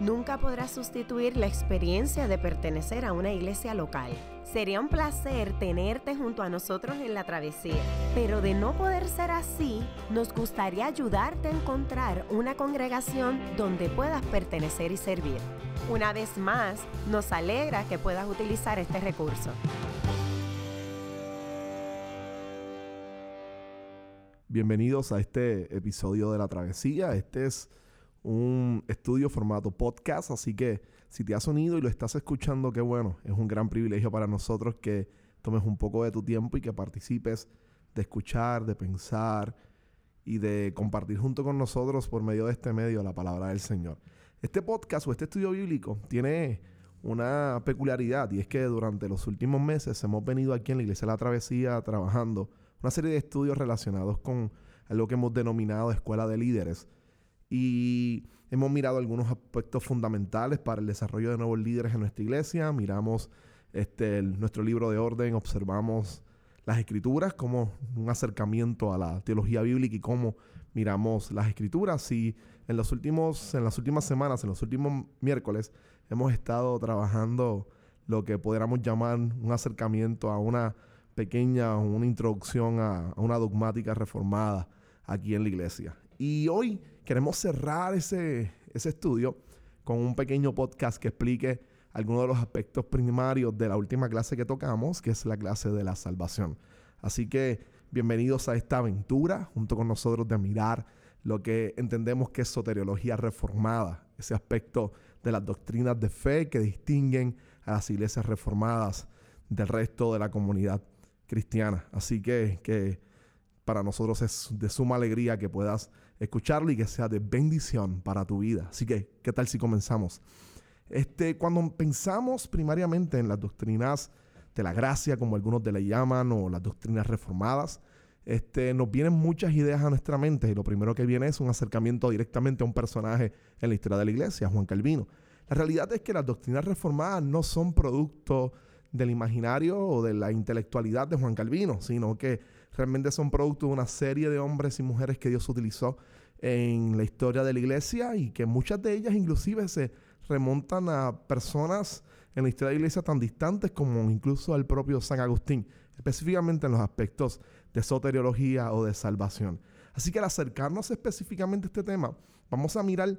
nunca podrá sustituir la experiencia de pertenecer a una iglesia local. Sería un placer tenerte junto a nosotros en la travesía, pero de no poder ser así, nos gustaría ayudarte a encontrar una congregación donde puedas pertenecer y servir. Una vez más, nos alegra que puedas utilizar este recurso. Bienvenidos a este episodio de La Travesía. Este es un estudio formato podcast, así que si te has unido y lo estás escuchando, qué bueno, es un gran privilegio para nosotros que tomes un poco de tu tiempo y que participes de escuchar, de pensar y de compartir junto con nosotros por medio de este medio la palabra del Señor. Este podcast o este estudio bíblico tiene una peculiaridad y es que durante los últimos meses hemos venido aquí en la Iglesia de la Travesía trabajando una serie de estudios relacionados con algo que hemos denominado Escuela de Líderes y hemos mirado algunos aspectos fundamentales para el desarrollo de nuevos líderes en nuestra iglesia. Miramos este, nuestro libro de orden, observamos las escrituras como un acercamiento a la teología bíblica y cómo miramos las escrituras. Y en, los últimos, en las últimas semanas, en los últimos miércoles, hemos estado trabajando lo que podríamos llamar un acercamiento a una pequeña, una introducción a, a una dogmática reformada aquí en la iglesia. Y hoy queremos cerrar ese, ese estudio con un pequeño podcast que explique algunos de los aspectos primarios de la última clase que tocamos, que es la clase de la salvación. Así que bienvenidos a esta aventura junto con nosotros de mirar lo que entendemos que es soteriología reformada, ese aspecto de las doctrinas de fe que distinguen a las iglesias reformadas del resto de la comunidad cristiana. Así que, que para nosotros es de suma alegría que puedas escucharlo y que sea de bendición para tu vida. Así que, ¿qué tal si comenzamos? Este, cuando pensamos primariamente en las doctrinas de la gracia, como algunos de la llaman, o las doctrinas reformadas, este, nos vienen muchas ideas a nuestra mente y lo primero que viene es un acercamiento directamente a un personaje en la historia de la iglesia, Juan Calvino. La realidad es que las doctrinas reformadas no son producto del imaginario o de la intelectualidad de Juan Calvino, sino que realmente son producto de una serie de hombres y mujeres que Dios utilizó en la historia de la iglesia y que muchas de ellas inclusive se remontan a personas en la historia de la iglesia tan distantes como incluso al propio San Agustín, específicamente en los aspectos de soteriología o de salvación. Así que al acercarnos específicamente a este tema, vamos a mirar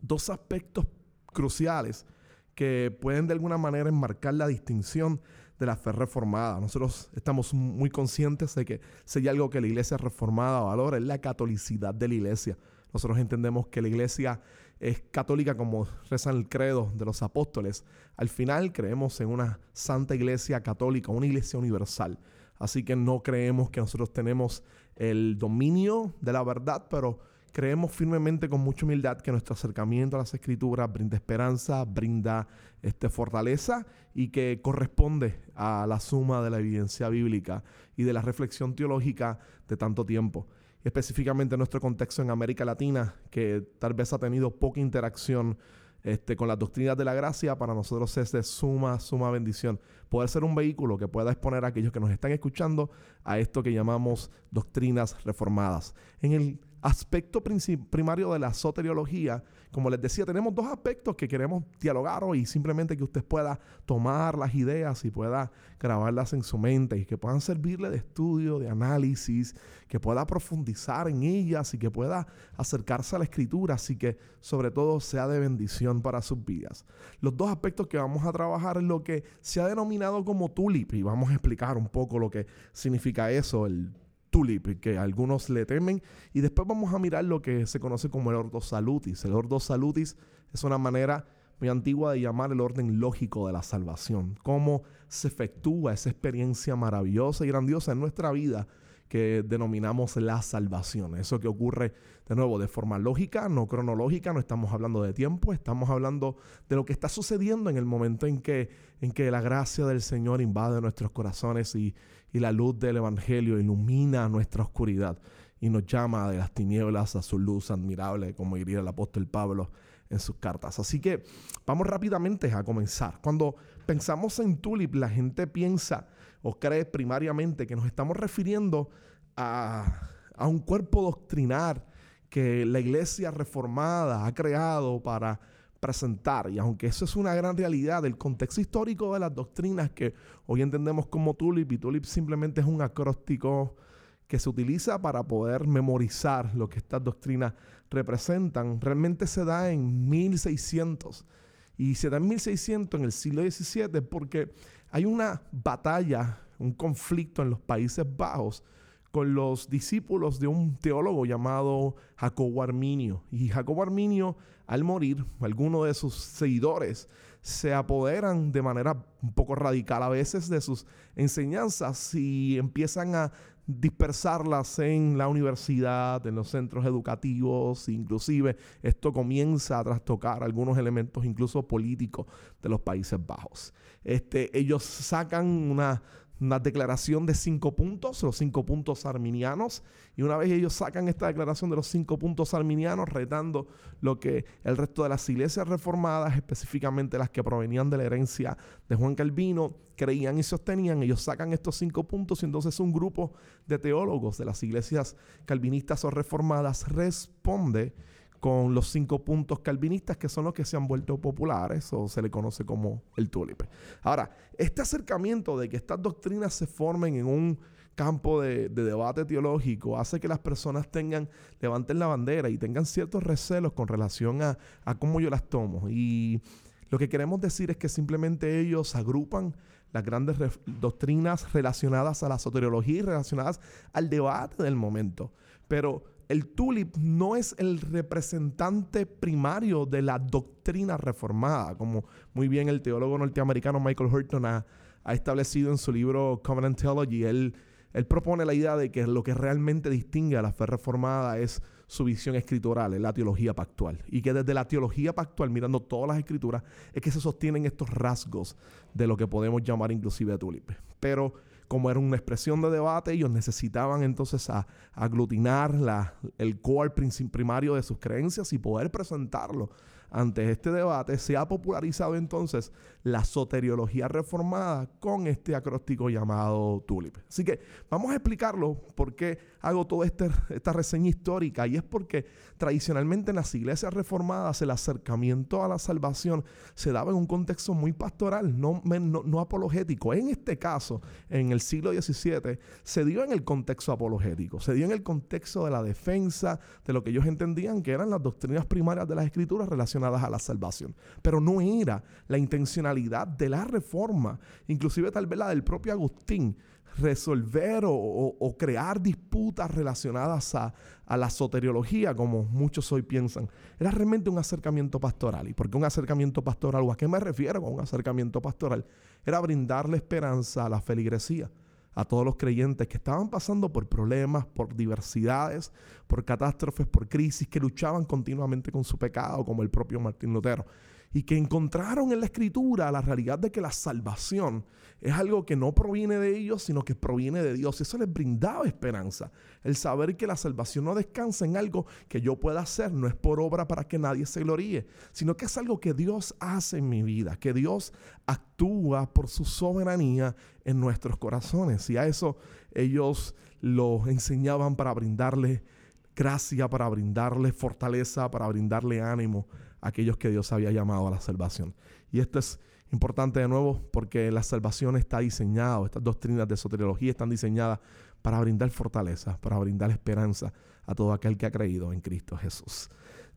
dos aspectos cruciales que pueden de alguna manera enmarcar la distinción de la fe reformada. Nosotros estamos muy conscientes de que si hay algo que la iglesia reformada valora es la catolicidad de la iglesia. Nosotros entendemos que la iglesia es católica como reza el credo de los apóstoles. Al final creemos en una santa iglesia católica, una iglesia universal. Así que no creemos que nosotros tenemos el dominio de la verdad, pero creemos firmemente con mucha humildad que nuestro acercamiento a las escrituras brinda esperanza, brinda este, fortaleza y que corresponde a la suma de la evidencia bíblica y de la reflexión teológica de tanto tiempo. específicamente en nuestro contexto en América Latina, que tal vez ha tenido poca interacción este, con las doctrinas de la gracia, para nosotros es de suma, suma bendición poder ser un vehículo que pueda exponer a aquellos que nos están escuchando a esto que llamamos doctrinas reformadas. En el aspecto primario de la soteriología, como les decía, tenemos dos aspectos que queremos dialogar hoy, simplemente que usted pueda tomar las ideas y pueda grabarlas en su mente y que puedan servirle de estudio, de análisis, que pueda profundizar en ellas y que pueda acercarse a la escritura, así que sobre todo sea de bendición para sus vidas. Los dos aspectos que vamos a trabajar es lo que se ha denominado como tulip y vamos a explicar un poco lo que significa eso, el tulip, que algunos le temen. Y después vamos a mirar lo que se conoce como el ordo salutis. El ordo salutis es una manera muy antigua de llamar el orden lógico de la salvación. Cómo se efectúa esa experiencia maravillosa y grandiosa en nuestra vida que denominamos la salvación. Eso que ocurre de nuevo de forma lógica, no cronológica, no estamos hablando de tiempo, estamos hablando de lo que está sucediendo en el momento en que, en que la gracia del Señor invade nuestros corazones y, y la luz del Evangelio ilumina nuestra oscuridad. y nos llama de las tinieblas a su luz admirable, como diría el apóstol Pablo en sus cartas. Así que vamos rápidamente a comenzar. Cuando pensamos en Tulip, la gente piensa o cree primariamente que nos estamos refiriendo a, a un cuerpo doctrinar que la iglesia reformada ha creado para presentar. Y aunque eso es una gran realidad, el contexto histórico de las doctrinas que hoy entendemos como tulip, y tulip simplemente es un acróstico que se utiliza para poder memorizar lo que estas doctrinas representan, realmente se da en 1600. Y se da en 1600 en el siglo XVII porque hay una batalla, un conflicto en los Países Bajos con los discípulos de un teólogo llamado Jacobo Arminio. Y Jacobo Arminio, al morir, algunos de sus seguidores se apoderan de manera un poco radical a veces de sus enseñanzas y empiezan a dispersarlas en la universidad, en los centros educativos, inclusive esto comienza a trastocar algunos elementos incluso políticos de los Países Bajos. Este, ellos sacan una una declaración de cinco puntos, los cinco puntos arminianos, y una vez ellos sacan esta declaración de los cinco puntos arminianos, retando lo que el resto de las iglesias reformadas, específicamente las que provenían de la herencia de Juan Calvino, creían y sostenían, ellos sacan estos cinco puntos y entonces un grupo de teólogos de las iglesias calvinistas o reformadas responde con los cinco puntos calvinistas que son los que se han vuelto populares o se le conoce como el tulipe. Ahora, este acercamiento de que estas doctrinas se formen en un campo de, debate teológico hace que las personas tengan, levanten la bandera y tengan ciertos recelos con relación a, a cómo yo las tomo. Y lo que queremos decir es que simplemente ellos agrupan las grandes doctrinas relacionadas a la soteriología y relacionadas al debate del momento. Pero el tulip no es el representante primario de la doctrina reformada, como muy bien el teólogo norteamericano Michael Horton ha, establecido en su libro Covenant Theology. Él, propone la idea de que lo que realmente distingue a la fe reformada es su visión escritural, es la teología pactual. Y que desde la teología pactual, mirando todas las escrituras, es que se sostienen estos rasgos de lo que podemos llamar inclusive tulip. Pero como era una expresión de debate, ellos necesitaban entonces aglutinar el core primario de sus creencias y poder presentarlo ante este debate, se ha popularizado entonces la soteriología reformada con este acróstico llamado tulip. Así que vamos a explicarlo por qué hago toda este, esta reseña histórica y es porque tradicionalmente en las iglesias reformadas el acercamiento a la salvación se daba en un contexto muy pastoral, no, no, no apologético. En este caso, en el siglo XVII, se dio en el contexto apologético, se dio en el contexto de la defensa de lo que ellos entendían que eran las doctrinas primarias de las escrituras relacionadas a la salvación. Pero no era la intencionalidad de la reforma, inclusive tal vez la del propio Agustín, resolver o, crear disputas relacionadas a, a, la soteriología, como muchos hoy piensan. Era realmente un acercamiento pastoral. ¿Y por qué un acercamiento pastoral? ¿O a qué me refiero con un acercamiento pastoral? Era brindarle esperanza a la feligresía a todos los creyentes que estaban pasando por problemas, por diversidades, por catástrofes, por crisis, que luchaban continuamente con su pecado, como el propio Martín Lutero y que encontraron en la escritura la realidad de que la salvación es algo que no proviene de ellos, sino que proviene de Dios. Y eso les brindaba esperanza. El saber que la salvación no descansa en algo que yo pueda hacer, no es por obra para que nadie se gloríe, sino que es algo que Dios hace en mi vida, que Dios actúa por su soberanía en nuestros corazones. Y a eso ellos lo enseñaban para brindarle gracia, para brindarle fortaleza, para brindarle ánimo aquellos que Dios había llamado a la salvación. Y esto es importante de nuevo porque la salvación está diseñada, estas doctrinas de soteriología están diseñadas para brindar fortaleza, para brindar esperanza a todo aquel que ha creído en Cristo Jesús.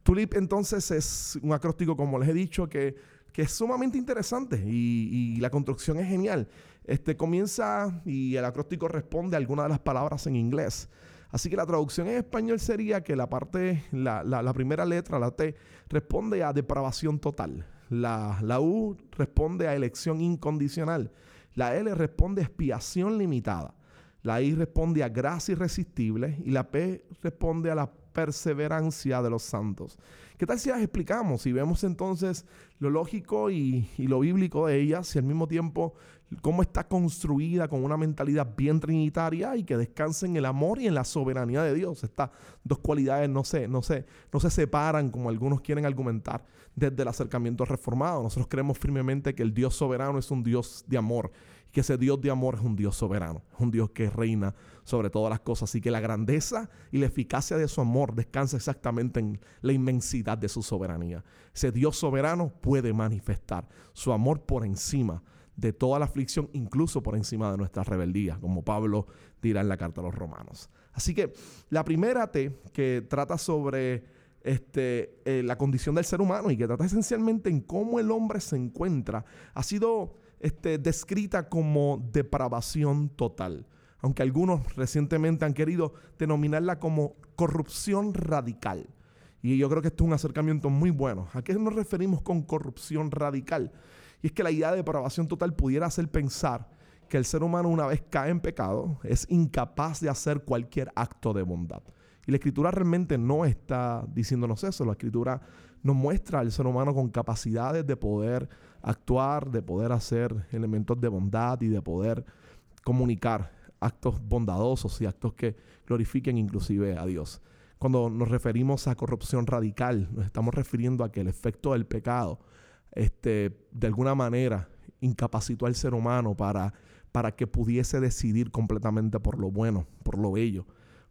Tulip entonces es un acróstico, como les he dicho, que, que es sumamente interesante y, la construcción es genial. Este comienza y el acróstico responde a algunas de las palabras en inglés. Así que la traducción en español sería que la parte, la, primera letra, la T, responde a depravación total. La, la, U responde a elección incondicional. La L responde a expiación limitada. La I responde a gracia irresistible. Y la P responde a la perseverancia de los santos. ¿Qué tal si las explicamos y vemos entonces lo lógico y, y lo bíblico de ellas y al mismo tiempo cómo está construida con una mentalidad bien trinitaria y que descansa en el amor y en la soberanía de Dios. Estas dos cualidades no se, no, no se separan como algunos quieren argumentar desde el acercamiento reformado. Nosotros creemos firmemente que el Dios soberano es un Dios de amor y que ese Dios de amor es un Dios soberano, es un Dios que reina sobre todas las cosas y que la grandeza y la eficacia de su amor descansa exactamente en la inmensidad de su soberanía. Ese Dios soberano puede manifestar su amor por encima de toda la aflicción, incluso por encima de nuestras rebeldías, como Pablo dirá en la carta a los romanos. Así que la primera T que trata sobre este, eh, la condición del ser humano y que trata esencialmente en cómo el hombre se encuentra, ha sido este, descrita como depravación total. Aunque algunos recientemente han querido denominarla como corrupción radical. Y yo creo que esto es un acercamiento muy bueno. ¿A qué nos referimos con corrupción radical? Y es que la idea de depravación total pudiera hacer pensar que el ser humano una vez cae en pecado es incapaz de hacer cualquier acto de bondad. Y la escritura realmente no está diciéndonos eso. La escritura nos muestra al ser humano con capacidades de poder actuar, de poder hacer elementos de bondad y de poder comunicar actos bondadosos y actos que glorifiquen inclusive a Dios. Cuando nos referimos a corrupción radical, nos estamos refiriendo a que el efecto del pecado este, de alguna manera incapacitó al ser humano para, para que pudiese decidir completamente por lo bueno, por lo bello,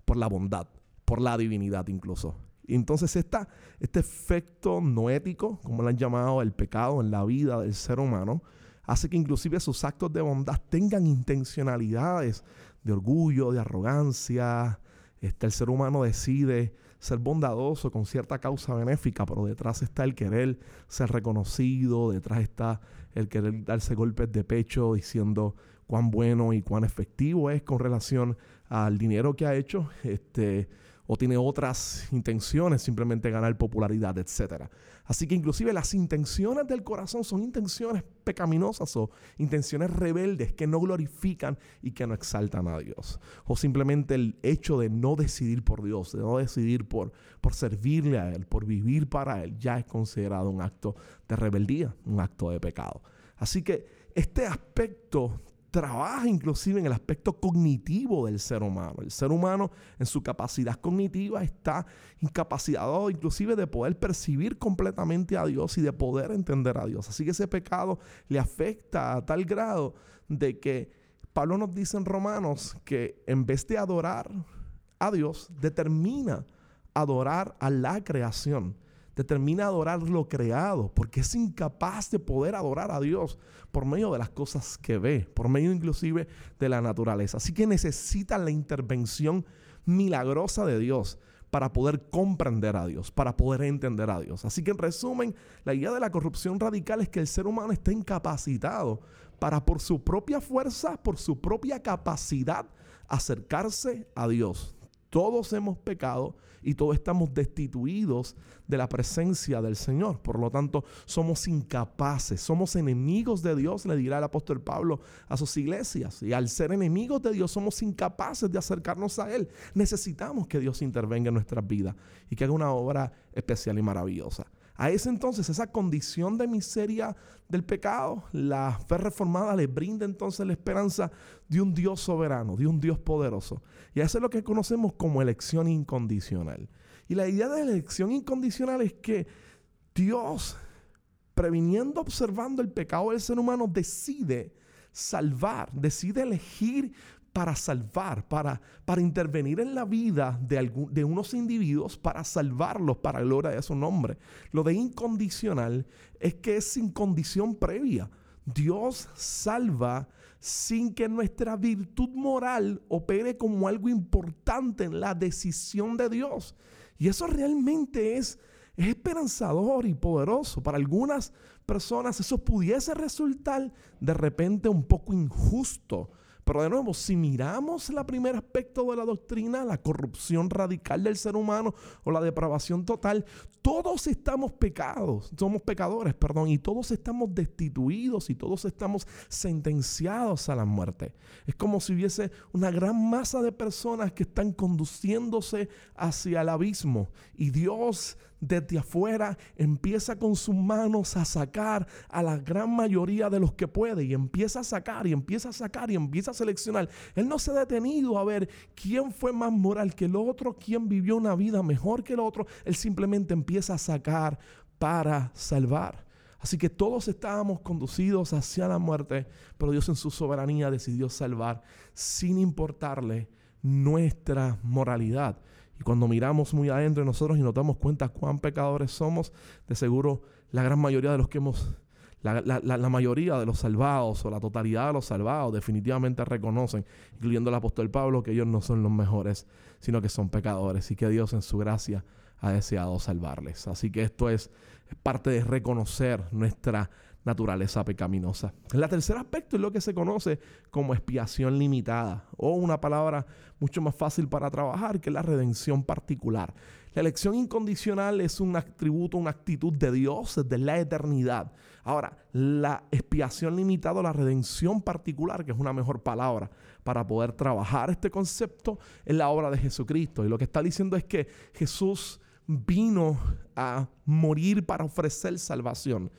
por la bondad, por la divinidad incluso. Entonces esta, este efecto no ético, como lo han llamado el pecado en la vida del ser humano, hace que inclusive sus actos de bondad tengan intencionalidades de orgullo, de arrogancia. Este, el ser humano decide ser bondadoso con cierta causa benéfica, pero detrás está el querer ser reconocido, detrás está el querer darse golpes de pecho diciendo cuán bueno y cuán efectivo es con relación al dinero que ha hecho. Este, o tiene otras intenciones, simplemente ganar popularidad, etc. Así que inclusive las intenciones del corazón son intenciones pecaminosas o intenciones rebeldes que no glorifican y que no exaltan a Dios. O simplemente el hecho de no decidir por Dios, de no decidir por, por servirle a Él, por vivir para Él, ya es considerado un acto de rebeldía, un acto de pecado. Así que este aspecto trabaja inclusive en el aspecto cognitivo del ser humano. El ser humano en su capacidad cognitiva está incapacitado inclusive de poder percibir completamente a Dios y de poder entender a Dios. Así que ese pecado le afecta a tal grado de que Pablo nos dice en Romanos que en vez de adorar a Dios, determina adorar a la creación determina adorar lo creado, porque es incapaz de poder adorar a Dios por medio de las cosas que ve, por medio inclusive de la naturaleza. Así que necesita la intervención milagrosa de Dios para poder comprender a Dios, para poder entender a Dios. Así que en resumen, la idea de la corrupción radical es que el ser humano está incapacitado para por su propia fuerza, por su propia capacidad, acercarse a Dios. Todos hemos pecado y todos estamos destituidos de la presencia del Señor. Por lo tanto, somos incapaces, somos enemigos de Dios, le dirá el apóstol Pablo a sus iglesias. Y al ser enemigos de Dios, somos incapaces de acercarnos a Él. Necesitamos que Dios intervenga en nuestras vidas y que haga una obra especial y maravillosa. A ese entonces, esa condición de miseria del pecado, la fe reformada le brinda entonces la esperanza de un Dios soberano, de un Dios poderoso. Y eso es lo que conocemos como elección incondicional. Y la idea de la elección incondicional es que Dios, previniendo, observando el pecado del ser humano, decide salvar, decide elegir para salvar, para, para intervenir en la vida de, de unos individuos, para salvarlos para gloria de su nombre. Lo de incondicional es que es sin condición previa. Dios salva sin que nuestra virtud moral opere como algo importante en la decisión de Dios. Y eso realmente es, es esperanzador y poderoso. Para algunas personas eso pudiese resultar de repente un poco injusto Pero de nuevo, si miramos el primer aspecto de la doctrina, la corrupción radical del ser humano o la depravación total, todos estamos pecados, somos pecadores, perdón, y todos estamos destituidos y todos estamos sentenciados a la muerte. Es como si hubiese una gran masa de personas que están conduciéndose hacia el abismo y Dios desde afuera empieza con sus manos a sacar a la gran mayoría de los que puede y empieza a sacar y empieza a sacar y empieza a seleccionar. Él no se ha detenido a ver quién fue más moral que el otro, quién vivió una vida mejor que el otro. Él simplemente empieza a sacar para salvar. Así que todos estábamos conducidos hacia la muerte, pero Dios en su soberanía decidió salvar sin importarle nuestra moralidad. Cuando miramos muy adentro de nosotros y nos damos cuenta cuán pecadores somos, de seguro la gran mayoría de los que hemos, la, la, mayoría de los salvados o la totalidad de los salvados definitivamente reconocen, incluyendo el apóstol Pablo, que ellos no son los mejores, sino que son pecadores y que Dios en su gracia ha deseado salvarles. Así que esto es parte de reconocer nuestra naturaleza pecaminosa. El tercer aspecto es lo que se conoce como expiación limitada o una palabra mucho más fácil para trabajar que la redención particular. La elección incondicional es un atributo, una actitud de Dios desde la eternidad. Ahora, la expiación limitada o la redención particular, que es una mejor palabra para poder trabajar este concepto, es la obra de Jesucristo. Y lo que está diciendo es que Jesús vino a morir para ofrecer salvación.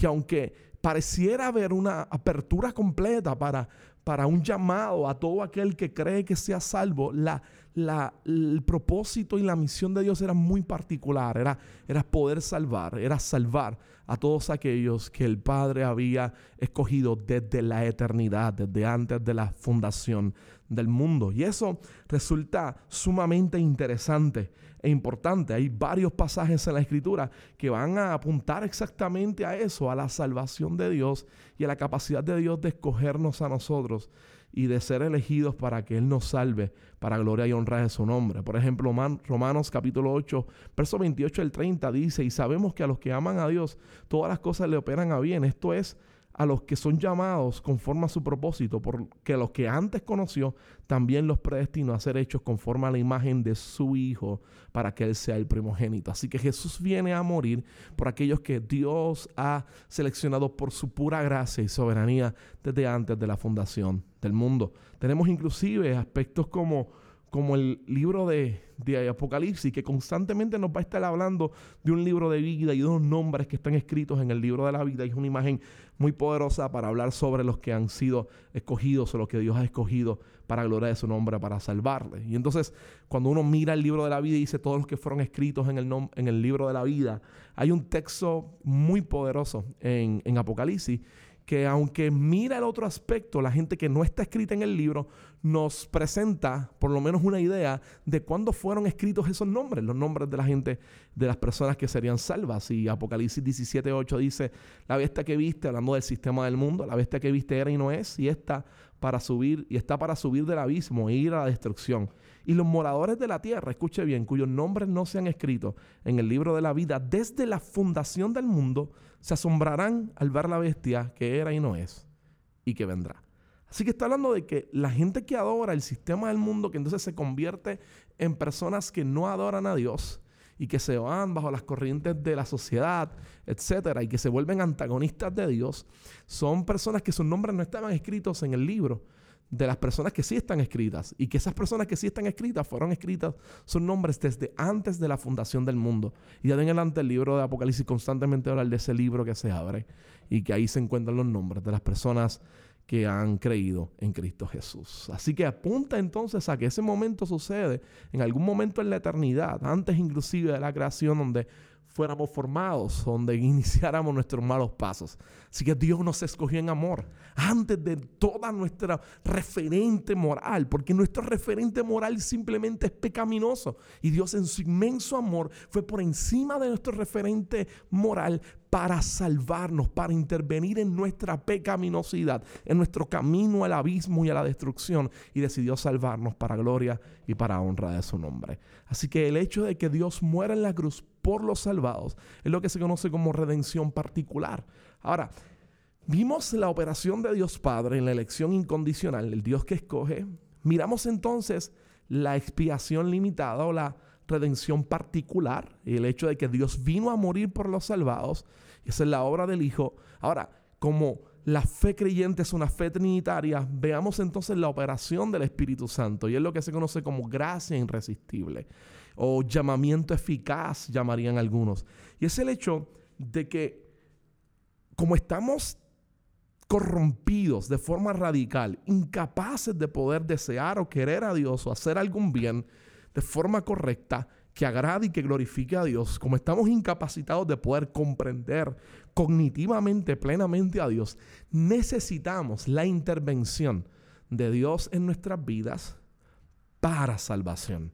Y aunque pareciera haber una apertura completa para, para un llamado a todo aquel que cree que sea salvo, la, la, el propósito y la misión de Dios era muy particular, era, era poder salvar, era salvar a todos aquellos que el Padre había escogido desde la eternidad, desde antes de la fundación del mundo. Y eso resulta sumamente interesante e importante. Hay varios pasajes en la escritura que van a apuntar exactamente a eso, a la salvación de Dios y a la capacidad de Dios de escogernos a nosotros y de ser elegidos para que Él nos salve para gloria y honra de su nombre. Por ejemplo, Romanos capítulo 8, verso 28 al 30 dice, y sabemos que a los que aman a Dios, todas las cosas le operan a bien. Esto es a los que son llamados conforme a su propósito, porque los que antes conoció, también los predestinó a ser hechos conforme a la imagen de su Hijo, para que Él sea el primogénito. Así que Jesús viene a morir por aquellos que Dios ha seleccionado por su pura gracia y soberanía desde antes de la fundación del mundo. Tenemos inclusive aspectos como como el libro de, Apocalipsis, que constantemente nos va a estar hablando de un libro de vida y de unos nombres que están escritos en el libro de la vida. Y es una imagen muy poderosa para hablar sobre los que han sido escogidos o los que Dios ha escogido para gloria de su nombre, para salvarles. Y entonces, cuando uno mira el libro de la vida y dice todos los que fueron escritos en el, en el libro de la vida, hay un texto muy poderoso en, en Apocalipsis que aunque mira el otro aspecto, la gente que no está escrita en el libro nos presenta por lo menos una idea de cuándo fueron escritos esos nombres, los nombres de la gente, de las personas que serían salvas. Y Apocalipsis 17.8 dice, la bestia que viste, hablando del sistema del mundo, la bestia que viste era y no es, y está para subir, y está para subir del abismo e ir a la destrucción. Y los moradores de la tierra, escuche bien, cuyos nombres no se han escrito en el libro de la vida desde la fundación del mundo, se asombrarán al ver la bestia que era y no es y que vendrá. Así que está hablando de que la gente que adora el sistema del mundo, que entonces se convierte en personas que no adoran a Dios y que se van bajo las corrientes de la sociedad, etcétera, y que se vuelven antagonistas de Dios, son personas que sus nombres no estaban escritos en el libro de las personas que sí están escritas y que esas personas que sí están escritas fueron escritas son nombres desde antes de la fundación del mundo. Y ya en adelante el libro de Apocalipsis constantemente habla de ese libro que se abre y que ahí se encuentran los nombres de las personas que han creído en Cristo Jesús. Así que apunta entonces a que ese momento sucede en algún momento en la eternidad, antes inclusive de la creación donde fuéramos formados, donde iniciáramos nuestros malos pasos. Así que Dios nos escogió en amor, antes de toda nuestra referente moral, porque nuestro referente moral simplemente es pecaminoso. Y Dios en su inmenso amor fue por encima de nuestro referente moral para salvarnos, para intervenir en nuestra pecaminosidad, en nuestro camino al abismo y a la destrucción, y decidió salvarnos para gloria y para honra de su nombre. Así que el hecho de que Dios muera en la cruz por los salvados es lo que se conoce como redención particular. Ahora, vimos la operación de Dios Padre en la elección incondicional, el Dios que escoge, miramos entonces la expiación limitada o la redención particular, el hecho de que Dios vino a morir por los salvados, esa es la obra del Hijo. Ahora, como la fe creyente es una fe trinitaria, veamos entonces la operación del Espíritu Santo, y es lo que se conoce como gracia irresistible, o llamamiento eficaz, llamarían algunos. Y es el hecho de que, como estamos corrompidos de forma radical, incapaces de poder desear o querer a Dios o hacer algún bien de forma correcta, que agrade y que glorifique a Dios, como estamos incapacitados de poder comprender cognitivamente, plenamente a Dios, necesitamos la intervención de Dios en nuestras vidas para salvación.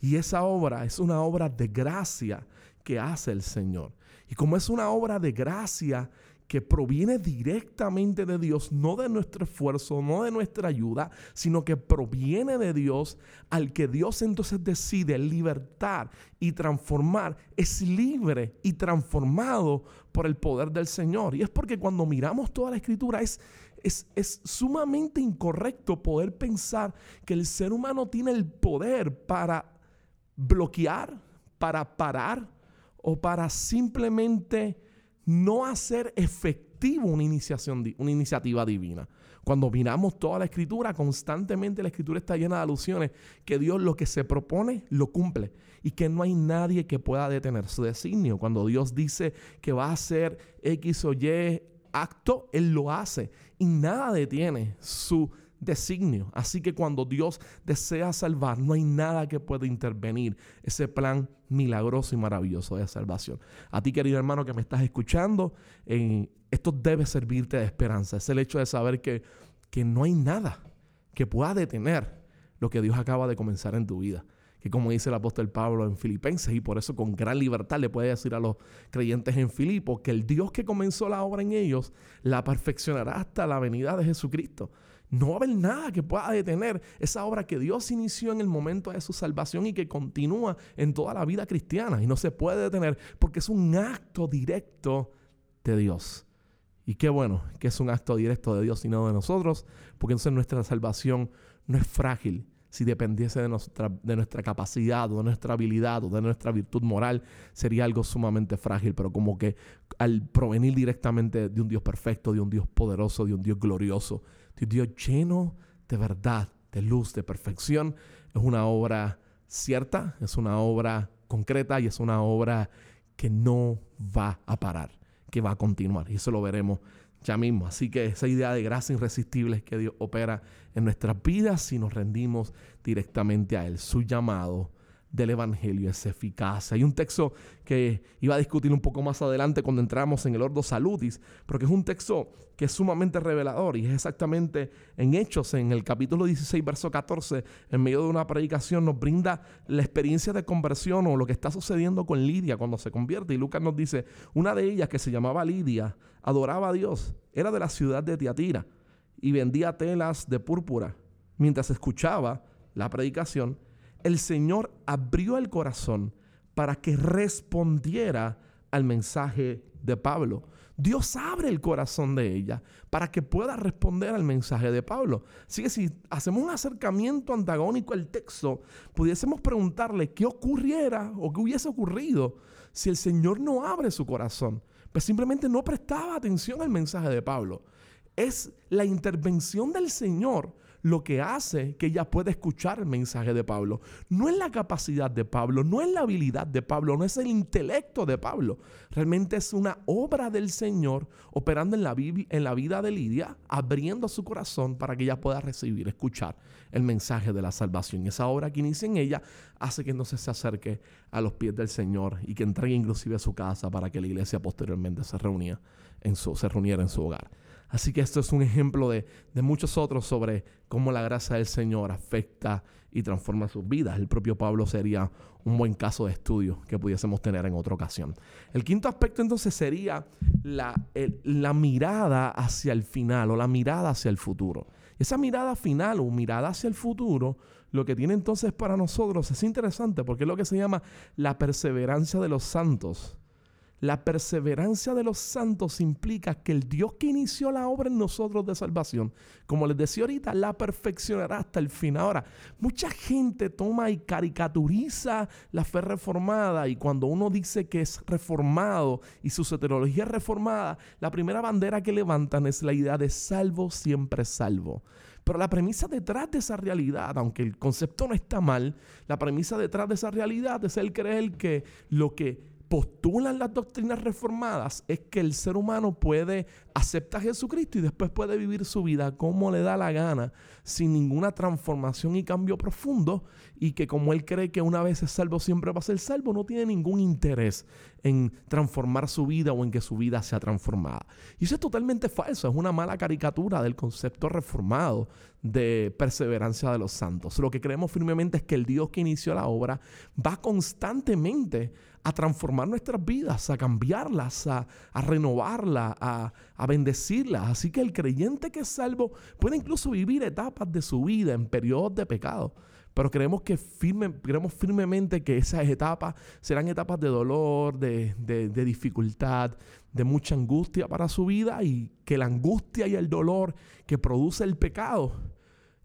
Y esa obra es una obra de gracia que hace el Señor. Y como es una obra de gracia que proviene directamente de Dios, no de nuestro esfuerzo, no de nuestra ayuda, sino que proviene de Dios, al que Dios entonces decide libertar y transformar, es libre y transformado por el poder del Señor. Y es porque cuando miramos toda la escritura es, es, es sumamente incorrecto poder pensar que el ser humano tiene el poder para bloquear, para parar o para simplemente no hacer efectivo una, iniciación, una iniciativa divina. Cuando miramos toda la escritura, constantemente la escritura está llena de alusiones que Dios lo que se propone lo cumple y que no hay nadie que pueda detener su designio. Cuando Dios dice que va a hacer X o Y acto, Él lo hace y nada detiene su designio. Así que cuando Dios desea salvar, no hay nada que pueda intervenir ese plan milagroso y maravilloso de salvación. A ti, querido hermano que me estás escuchando, eh, esto debe servirte de esperanza. Es el hecho de saber que, que no hay nada que pueda detener lo que Dios acaba de comenzar en tu vida que como dice el apóstol Pablo en Filipenses, y por eso con gran libertad le puede decir a los creyentes en Filipo que el Dios que comenzó la obra en ellos la perfeccionará hasta la venida de Jesucristo. No va a haber nada que pueda detener esa obra que Dios inició en el momento de su salvación y que continúa en toda la vida cristiana. Y no se puede detener porque es un acto directo de Dios. Y qué bueno que es un acto directo de Dios y no de nosotros, porque entonces nuestra salvación no es frágil. Si dependiese de nuestra, de nuestra capacidad o de nuestra habilidad o de nuestra virtud moral, sería algo sumamente frágil. Pero como que al provenir directamente de un Dios perfecto, de un Dios poderoso, de un Dios glorioso, Dios lleno de verdad, de luz, de perfección. Es una obra cierta, es una obra concreta y es una obra que no va a parar, que va a continuar. Y eso lo veremos ya mismo. Así que esa idea de gracia irresistible es que Dios opera en nuestras vidas si nos rendimos directamente a Él. Su llamado del Evangelio es eficaz. Hay un texto que iba a discutir un poco más adelante cuando entramos en el Ordo Salutis, porque es un texto que es sumamente revelador y es exactamente en Hechos, en el capítulo 16, verso 14, en medio de una predicación, nos brinda la experiencia de conversión o lo que está sucediendo con Lidia cuando se convierte. Y Lucas nos dice, una de ellas que se llamaba Lidia, adoraba a Dios, era de la ciudad de Tiatira y vendía telas de púrpura. Mientras escuchaba la predicación, el Señor abrió el corazón para que respondiera al mensaje de Pablo. Dios abre el corazón de ella para que pueda responder al mensaje de Pablo. Así que si hacemos un acercamiento antagónico al texto, pudiésemos preguntarle qué ocurriera o qué hubiese ocurrido si el Señor no abre su corazón. Pues simplemente no prestaba atención al mensaje de Pablo. Es la intervención del Señor lo que hace que ella pueda escuchar el mensaje de Pablo. No es la capacidad de Pablo, no es la habilidad de Pablo, no es el intelecto de Pablo. Realmente es una obra del Señor operando en la, vida de Lidia, abriendo su corazón para que ella pueda recibir, escuchar el mensaje de la salvación. Y esa obra que inicia en ella hace que entonces se acerque a los pies del Señor y que entregue inclusive a su casa para que la iglesia posteriormente se reuniera en su hogar. Así que esto es un ejemplo de, muchos otros sobre cómo la gracia del Señor afecta y transforma sus vidas. El propio Pablo sería un buen caso de estudio que pudiésemos tener en otra ocasión. El quinto aspecto entonces sería la, la mirada hacia el final o la mirada hacia el futuro. Esa mirada final o mirada hacia el futuro, lo que tiene entonces para nosotros es interesante porque es lo que se llama la perseverancia de los santos. La perseverancia de los santos implica que el Dios que inició la obra en nosotros de salvación, como les decía ahorita, la perfeccionará hasta el fin. Ahora, mucha gente toma y caricaturiza la fe reformada y cuando uno dice que es reformado y su soteriología es reformada, la primera bandera que levantan es la idea de salvo siempre salvo. Pero la premisa detrás de esa realidad, aunque el concepto no está mal, la premisa detrás de esa realidad es el creer que lo que postulan las doctrinas reformadas es que el ser humano puede aceptar a Jesucristo y después puede vivir su vida como le da la gana, sin ninguna transformación y cambio profundo, y que como él cree que una vez es salvo siempre va a ser salvo, no tiene ningún interés en transformar su vida o en que su vida sea transformada. Y eso es totalmente falso, es una mala caricatura del concepto reformado de perseverancia de los santos. Lo que creemos firmemente es que el Dios que inició la obra va constantemente a transformar nuestras vidas, a cambiarlas, a, renovarlas, a, a bendecirlas. Así que el creyente que es salvo puede incluso vivir etapas de su vida en periodos de pecado. Pero creemos, que firme, creemos firmemente que esas etapas serán etapas de dolor, de, de dificultad, de mucha angustia para su vida y que la angustia y el dolor que produce el pecado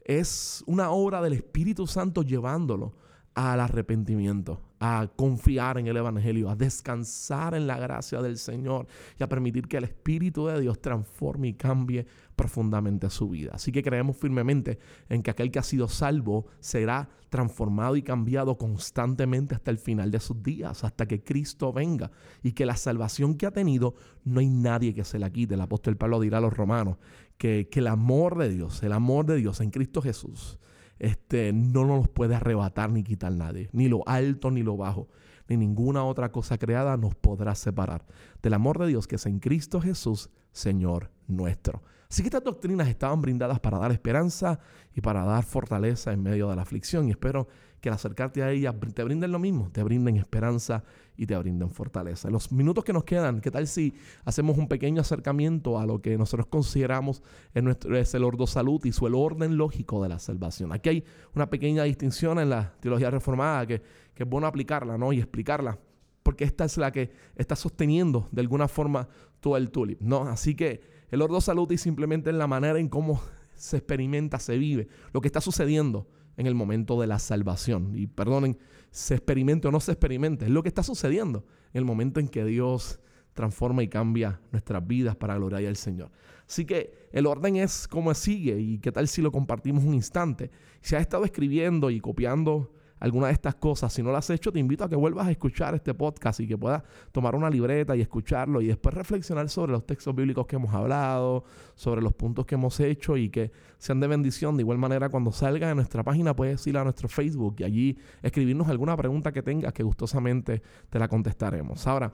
es una obra del Espíritu Santo llevándolo al arrepentimiento, a confiar en el Evangelio, a descansar en la gracia del Señor y a permitir que el Espíritu de Dios transforme y cambie profundamente su vida. Así que creemos firmemente en que aquel que ha sido salvo será transformado y cambiado constantemente hasta el final de sus días, hasta que Cristo venga y que la salvación que ha tenido no hay nadie que se la quite. El apóstol Pablo dirá a los romanos que, que el amor de Dios, el amor de Dios en Cristo Jesús, este, no nos puede arrebatar ni quitar nadie, ni lo alto ni lo bajo, ni ninguna otra cosa creada nos podrá separar del amor de Dios que es en Cristo Jesús, Señor nuestro. Así que estas doctrinas estaban brindadas para dar esperanza y para dar fortaleza en medio de la aflicción. Y espero que al acercarte a ellas te brinden lo mismo, te brinden esperanza y te brinden fortaleza. Los minutos que nos quedan, ¿qué tal si hacemos un pequeño acercamiento a lo que nosotros consideramos en nuestro, es el ordo salutis o el orden lógico de la salvación? Aquí hay una pequeña distinción en la teología reformada que, que es bueno aplicarla ¿no? y explicarla, porque esta es la que está sosteniendo de alguna forma todo el tulip. ¿no? Así que el ordo salutis simplemente es la manera en cómo se experimenta, se vive, lo que está sucediendo en el momento de la salvación. Y perdonen, se experimente o no se experimente, es lo que está sucediendo en el momento en que Dios transforma y cambia nuestras vidas para gloriar al Señor. Así que el orden es como sigue y qué tal si lo compartimos un instante. Si has estado escribiendo y copiando alguna de estas cosas. Si no lo has hecho, te invito a que vuelvas a escuchar este podcast y que puedas tomar una libreta y escucharlo y después reflexionar sobre los textos bíblicos que hemos hablado, sobre los puntos que hemos hecho y que sean de bendición. De igual manera, cuando salga de nuestra página, puedes ir a nuestro Facebook y allí escribirnos alguna pregunta que tengas que gustosamente te la contestaremos. Ahora,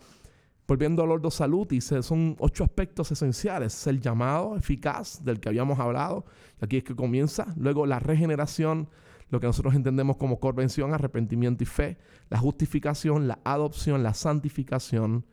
Volviendo al Ordo Salutis, son ocho aspectos esenciales. Es el llamado eficaz del que habíamos hablado. Aquí es que comienza. Luego la regeneración, lo que nosotros entendemos como convención, arrepentimiento y fe, la justificación, la adopción, la santificación,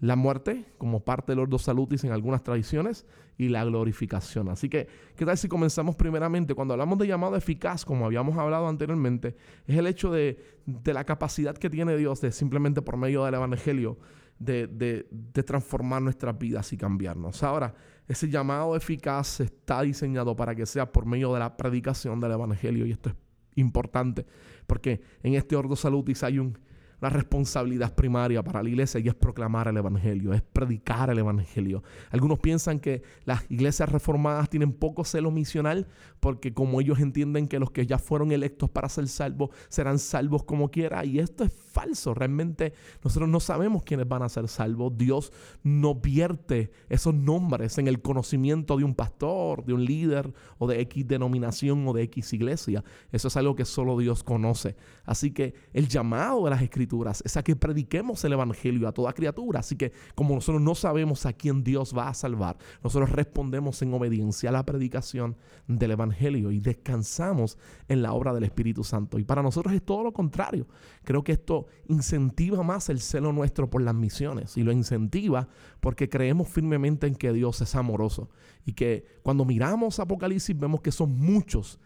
la muerte como parte del ordo salutis en algunas tradiciones y la glorificación. Así que, ¿qué tal si comenzamos primeramente? Cuando hablamos de llamado eficaz, como habíamos hablado anteriormente, es el hecho de, la capacidad que tiene Dios de simplemente por medio del Evangelio de, de transformar nuestras vidas y cambiarnos. Ahora, ese llamado eficaz está diseñado para que sea por medio de la predicación del Evangelio y esto es importante, porque en este Ordo Salutis hay un la responsabilidad primaria para la iglesia y es proclamar el Evangelio, es predicar el Evangelio. Algunos piensan que las iglesias reformadas tienen poco celo misional porque como ellos entienden que los que ya fueron electos para ser salvos serán salvos como quiera y esto es falso. Realmente nosotros no sabemos quiénes van a ser salvos. Dios no vierte esos nombres en el conocimiento de un pastor, de un líder o de X denominación o de X iglesia. Eso es algo que solo Dios conoce. Así que el llamado de las escrituras es a que prediquemos el Evangelio a toda criatura. Así que como nosotros no sabemos a quién Dios va a salvar, nosotros respondemos en obediencia a la predicación del Evangelio y descansamos en la obra del Espíritu Santo. Y para nosotros es todo lo contrario. Creo que esto incentiva más el celo nuestro por las misiones y lo incentiva porque creemos firmemente en que Dios es amoroso y que cuando miramos Apocalipsis vemos que son muchos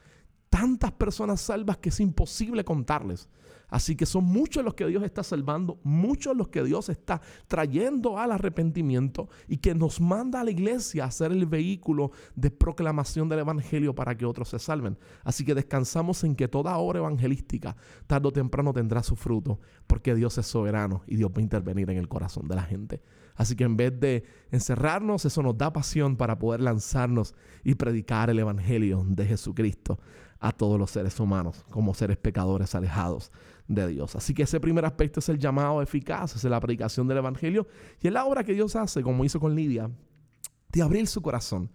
tantas personas salvas que es imposible contarles. Así que son muchos los que Dios está salvando, muchos los que Dios está trayendo al arrepentimiento y que nos manda a la iglesia a ser el vehículo de proclamación del Evangelio para que otros se salven. Así que descansamos en que toda obra evangelística tarde o temprano tendrá su fruto, porque Dios es soberano y Dios va a intervenir en el corazón de la gente. Así que en vez de encerrarnos, eso nos da pasión para poder lanzarnos y predicar el Evangelio de Jesucristo a todos los seres humanos como seres pecadores alejados de Dios. Así que ese primer aspecto es el llamado eficaz, es la predicación del Evangelio y es la obra que Dios hace, como hizo con Lidia, de abrir su corazón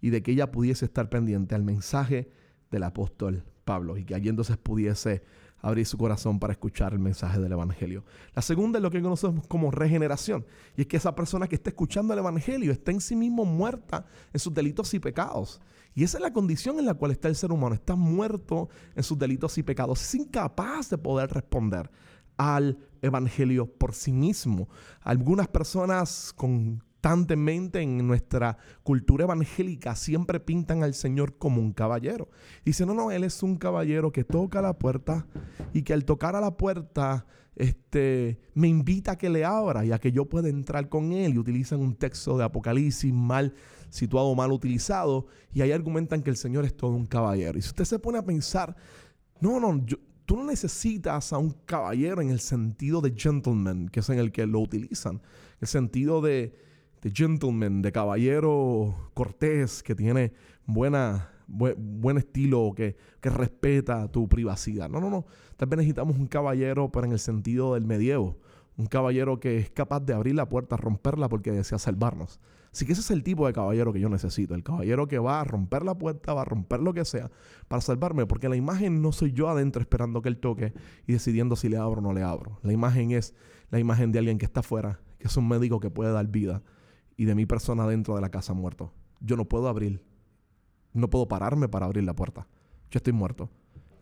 y de que ella pudiese estar pendiente al mensaje del apóstol Pablo y que allí entonces pudiese abrir su corazón para escuchar el mensaje del Evangelio. La segunda es lo que conocemos como regeneración. Y es que esa persona que está escuchando el Evangelio está en sí mismo muerta en sus delitos y pecados. Y esa es la condición en la cual está el ser humano. Está muerto en sus delitos y pecados. Es incapaz de poder responder al Evangelio por sí mismo. Algunas personas con constantemente en nuestra cultura evangélica siempre pintan al Señor como un caballero. Dicen, no, no, Él es un caballero que toca la puerta y que al tocar a la puerta este, me invita a que le abra y a que yo pueda entrar con Él. Y utilizan un texto de Apocalipsis mal situado, mal utilizado. Y ahí argumentan que el Señor es todo un caballero. Y si usted se pone a pensar, no, no, tú no necesitas a un caballero en el sentido de gentleman, que es en el que lo utilizan. El sentido de de gentleman, de caballero cortés, que tiene buena, buen estilo, que, que respeta tu privacidad. No, no, no. Tal vez necesitamos un caballero, pero en el sentido del medievo. Un caballero que es capaz de abrir la puerta, romperla porque desea salvarnos. Así que ese es el tipo de caballero que yo necesito. El caballero que va a romper la puerta, va a romper lo que sea para salvarme. Porque la imagen no soy yo adentro esperando que él toque y decidiendo si le abro o no le abro. La imagen es la imagen de alguien que está afuera, que es un médico que puede dar vida y de mi persona dentro de la casa muerto. Yo no puedo abrir, no puedo pararme para abrir la puerta. Yo estoy muerto.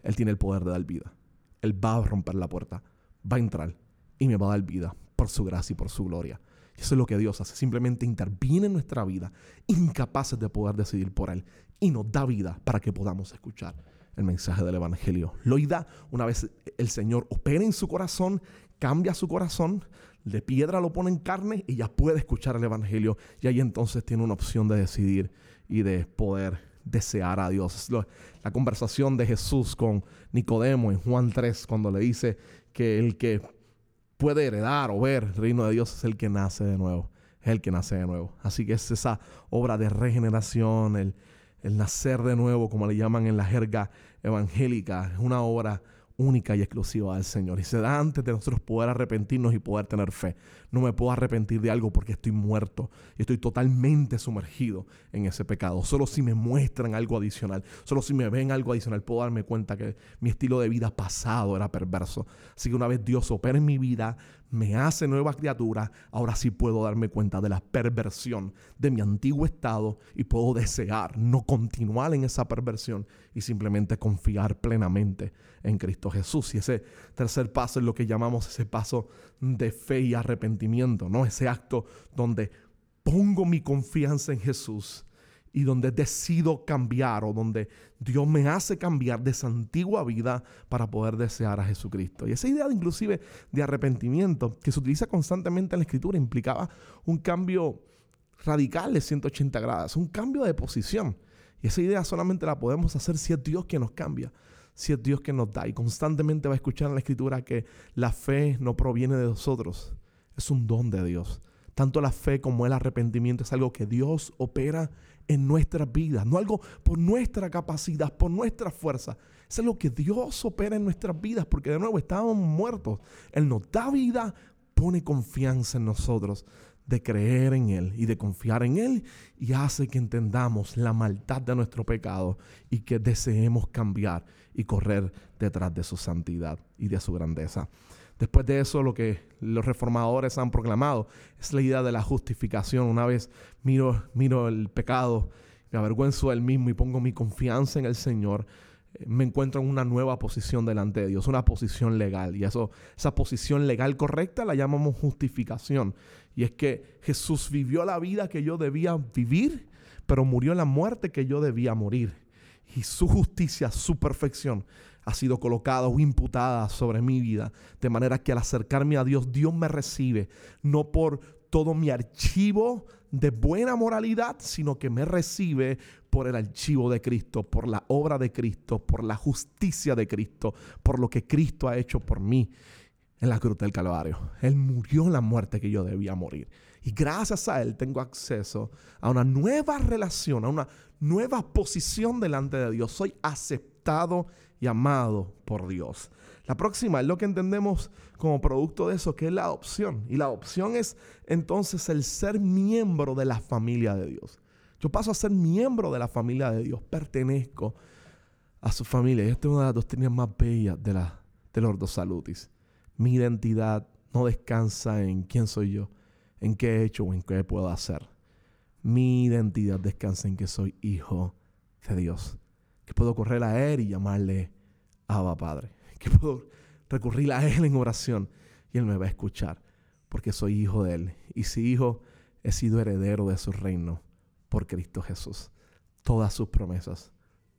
Él tiene el poder de dar vida. Él va a romper la puerta, va a entrar y me va a dar vida por su gracia y por su gloria. Eso es lo que Dios hace. Simplemente interviene en nuestra vida, incapaces de poder decidir por Él. Y nos da vida para que podamos escuchar el mensaje del Evangelio. Lo da una vez el Señor opera en su corazón, cambia su corazón, de piedra lo pone en carne y ya puede escuchar el Evangelio. Y ahí entonces tiene una opción de decidir y de poder desear a Dios. la conversación de Jesús con Nicodemo en Juan 3, cuando le dice que el que puede heredar o ver el reino de Dios es el que nace de nuevo. Es el que nace de nuevo. Así que es esa obra de regeneración, el, el nacer de nuevo, como le llaman en la jerga evangélica. Es una obra única y exclusiva del Señor. Y se da antes de nosotros poder arrepentirnos y poder tener fe. No me puedo arrepentir de algo porque estoy muerto y estoy totalmente sumergido en ese pecado. Solo si me muestran algo adicional, solo si me ven algo adicional, puedo darme cuenta que mi estilo de vida pasado era perverso. Así que una vez Dios opera en mi vida, me hace nueva criatura, ahora sí puedo darme cuenta de la perversión de mi antiguo estado y puedo desear no continuar en esa perversión y simplemente confiar plenamente en Cristo Jesús. Y ese tercer paso es lo que llamamos ese paso de fe y arrepentimiento, ¿no? Ese acto donde pongo mi confianza en Jesús y donde decido cambiar o donde Dios me hace cambiar de esa antigua vida para poder desear a Jesucristo. Y esa idea inclusive de arrepentimiento que se utiliza constantemente en la escritura implicaba un cambio radical de 180 grados, un cambio de posición. Y esa idea solamente la podemos hacer si es Dios que nos cambia, si es Dios que nos da. Y constantemente va a escuchar en la escritura que la fe no proviene de nosotros, es un don de Dios. Tanto la fe como el arrepentimiento es algo que Dios opera en nuestras vidas, no algo por nuestra capacidad, por nuestra fuerza. Es algo que Dios opera en nuestras vidas, porque de nuevo estábamos muertos. Él nos da vida, pone confianza en nosotros de creer en Él y de confiar en Él y hace que entendamos la maldad de nuestro pecado y que deseemos cambiar y correr detrás de su santidad y de su grandeza. Después de eso, lo que los reformadores han proclamado es la idea de la justificación. Una vez miro, miro el pecado, me avergüenzo del mismo y pongo mi confianza en el Señor, eh, me encuentro en una nueva posición delante de Dios, una posición legal. Y eso, esa posición legal correcta la llamamos justificación. Y es que Jesús vivió la vida que yo debía vivir, pero murió la muerte que yo debía morir. Y su justicia, su perfección ha sido colocada o imputada sobre mi vida. De manera que al acercarme a Dios, Dios me recibe, no por todo mi archivo de buena moralidad, sino que me recibe por el archivo de Cristo, por la obra de Cristo, por la justicia de Cristo, por lo que Cristo ha hecho por mí en la cruz del Calvario. Él murió la muerte que yo debía morir. Y gracias a Él tengo acceso a una nueva relación, a una nueva posición delante de Dios. Soy aceptado y amado por Dios. La próxima es lo que entendemos como producto de eso, que es la adopción. Y la adopción es entonces el ser miembro de la familia de Dios. Yo paso a ser miembro de la familia de Dios, pertenezco a su familia. Y esta es una de las doctrinas más bellas de, la, de los dos salutis. Mi identidad no descansa en quién soy yo, en qué he hecho o en qué puedo hacer. Mi identidad descansa en que soy hijo de Dios. Que puedo correr a Él y llamarle Abba Padre. Que puedo recurrir a Él en oración y Él me va a escuchar. Porque soy hijo de Él. Y si hijo, he sido heredero de su reino por Cristo Jesús. Todas sus promesas,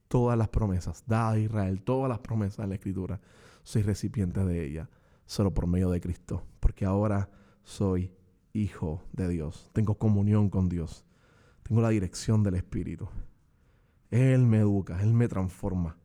todas las promesas, da a Israel todas las promesas de la Escritura. Soy recipiente de ella solo por medio de Cristo. Porque ahora soy hijo de Dios. Tengo comunión con Dios. Tengo la dirección del Espíritu. Él me educa, Él me transforma.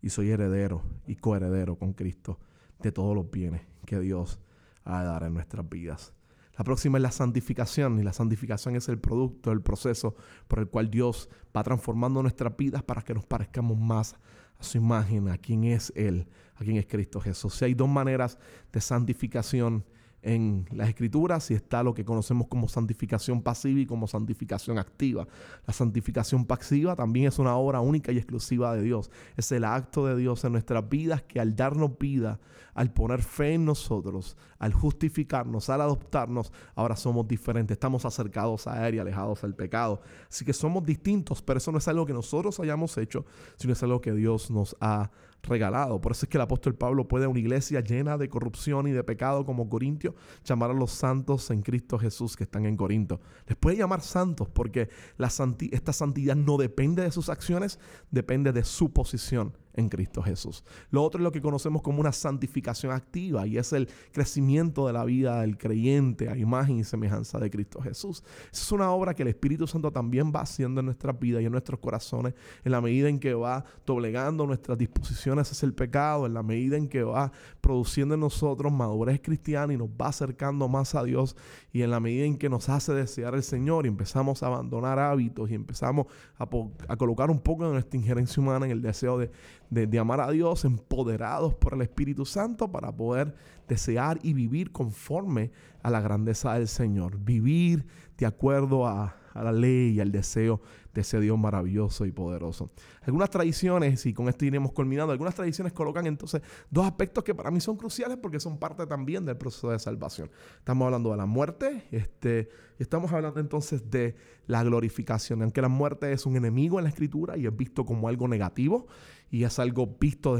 Y soy heredero y coheredero con Cristo de todos los bienes que Dios ha de dar en nuestras vidas. La próxima es la santificación y la santificación es el producto, el proceso por el cual Dios va transformando nuestras vidas para que nos parezcamos más a su imagen, a quien es Él, a quien es Cristo Jesús. Si hay dos maneras de santificación en las escrituras y está lo que conocemos como santificación pasiva y como santificación activa. La santificación pasiva también es una obra única y exclusiva de Dios. Es el acto de Dios en nuestras vidas que al darnos vida, al poner fe en nosotros, al justificarnos, al adoptarnos, ahora somos diferentes. Estamos acercados a Él y alejados del pecado. Así que somos distintos, pero eso no es algo que nosotros hayamos hecho, sino es algo que Dios nos ha regalado. Por eso es que el apóstol Pablo puede a una iglesia llena de corrupción y de pecado como Corintio llamar a los santos en Cristo Jesús que están en Corinto. Les puede llamar santos porque la esta santidad no depende de sus acciones, depende de su posición en Cristo Jesús. Lo otro es lo que conocemos como una santificación activa y es el crecimiento de la vida del creyente a imagen y semejanza de Cristo Jesús. Es una obra que el Espíritu Santo también va haciendo en nuestras vidas y en nuestros corazones en la medida en que va doblegando nuestras disposiciones hacia el pecado, en la medida en que va produciendo en nosotros madurez cristiana y nos va acercando más a Dios y en la medida en que nos hace desear el Señor y empezamos a abandonar hábitos y empezamos a, a colocar un poco de nuestra injerencia humana en el deseo de de, amar a Dios, empoderados por el Espíritu Santo para poder desear y vivir conforme a la grandeza del Señor. Vivir de acuerdo a, a la ley y al deseo de ese Dios maravilloso y poderoso. Algunas tradiciones, y con esto iremos culminando, algunas tradiciones colocan entonces dos aspectos que para mí son cruciales porque son parte también del proceso de salvación. Estamos hablando de la muerte, este, y estamos hablando entonces de la glorificación, aunque la muerte es un enemigo en la escritura y es visto como algo negativo y es algo visto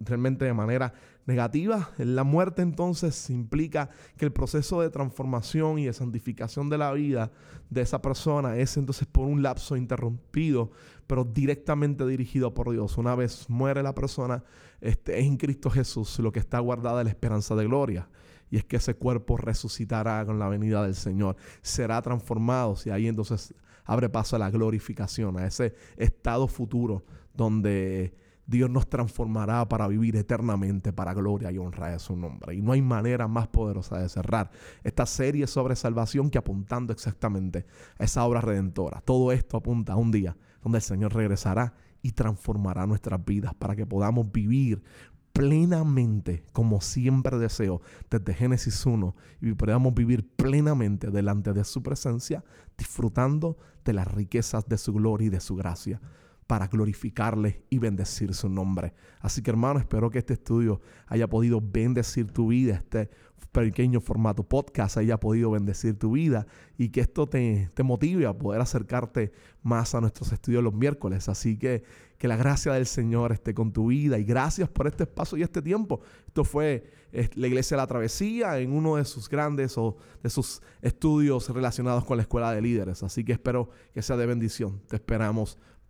realmente de manera negativa. La muerte entonces implica que el proceso de transformación y de santificación de la vida de esa persona es entonces por un lapso interrumpido, pero directamente dirigido por Dios. Una vez muere la persona, este, es en Cristo Jesús lo que está guardada la esperanza de gloria. Y es que ese cuerpo resucitará con la venida del Señor. Será transformado. Y ahí entonces abre paso a la glorificación, a ese estado futuro donde Dios nos transformará para vivir eternamente para gloria y honra de su nombre. Y no hay manera más poderosa de cerrar esta serie sobre salvación que apuntando exactamente a esa obra redentora. Todo esto apunta a un día donde el Señor regresará y transformará nuestras vidas para que podamos vivir plenamente como siempre deseo desde Génesis 1 y podamos vivir plenamente delante de su presencia disfrutando de las riquezas de su gloria y de su gracia para glorificarle y bendecir su nombre. Así que hermano, espero que este estudio haya podido bendecir tu vida, este pequeño formato podcast haya podido bendecir tu vida y que esto te, te motive a poder acercarte más a nuestros estudios los miércoles. Así que que la gracia del Señor esté con tu vida y gracias por este espacio y este tiempo. Esto fue la Iglesia de la Travesía en uno de sus grandes o de sus estudios relacionados con la Escuela de Líderes. Así que espero que sea de bendición. Te esperamos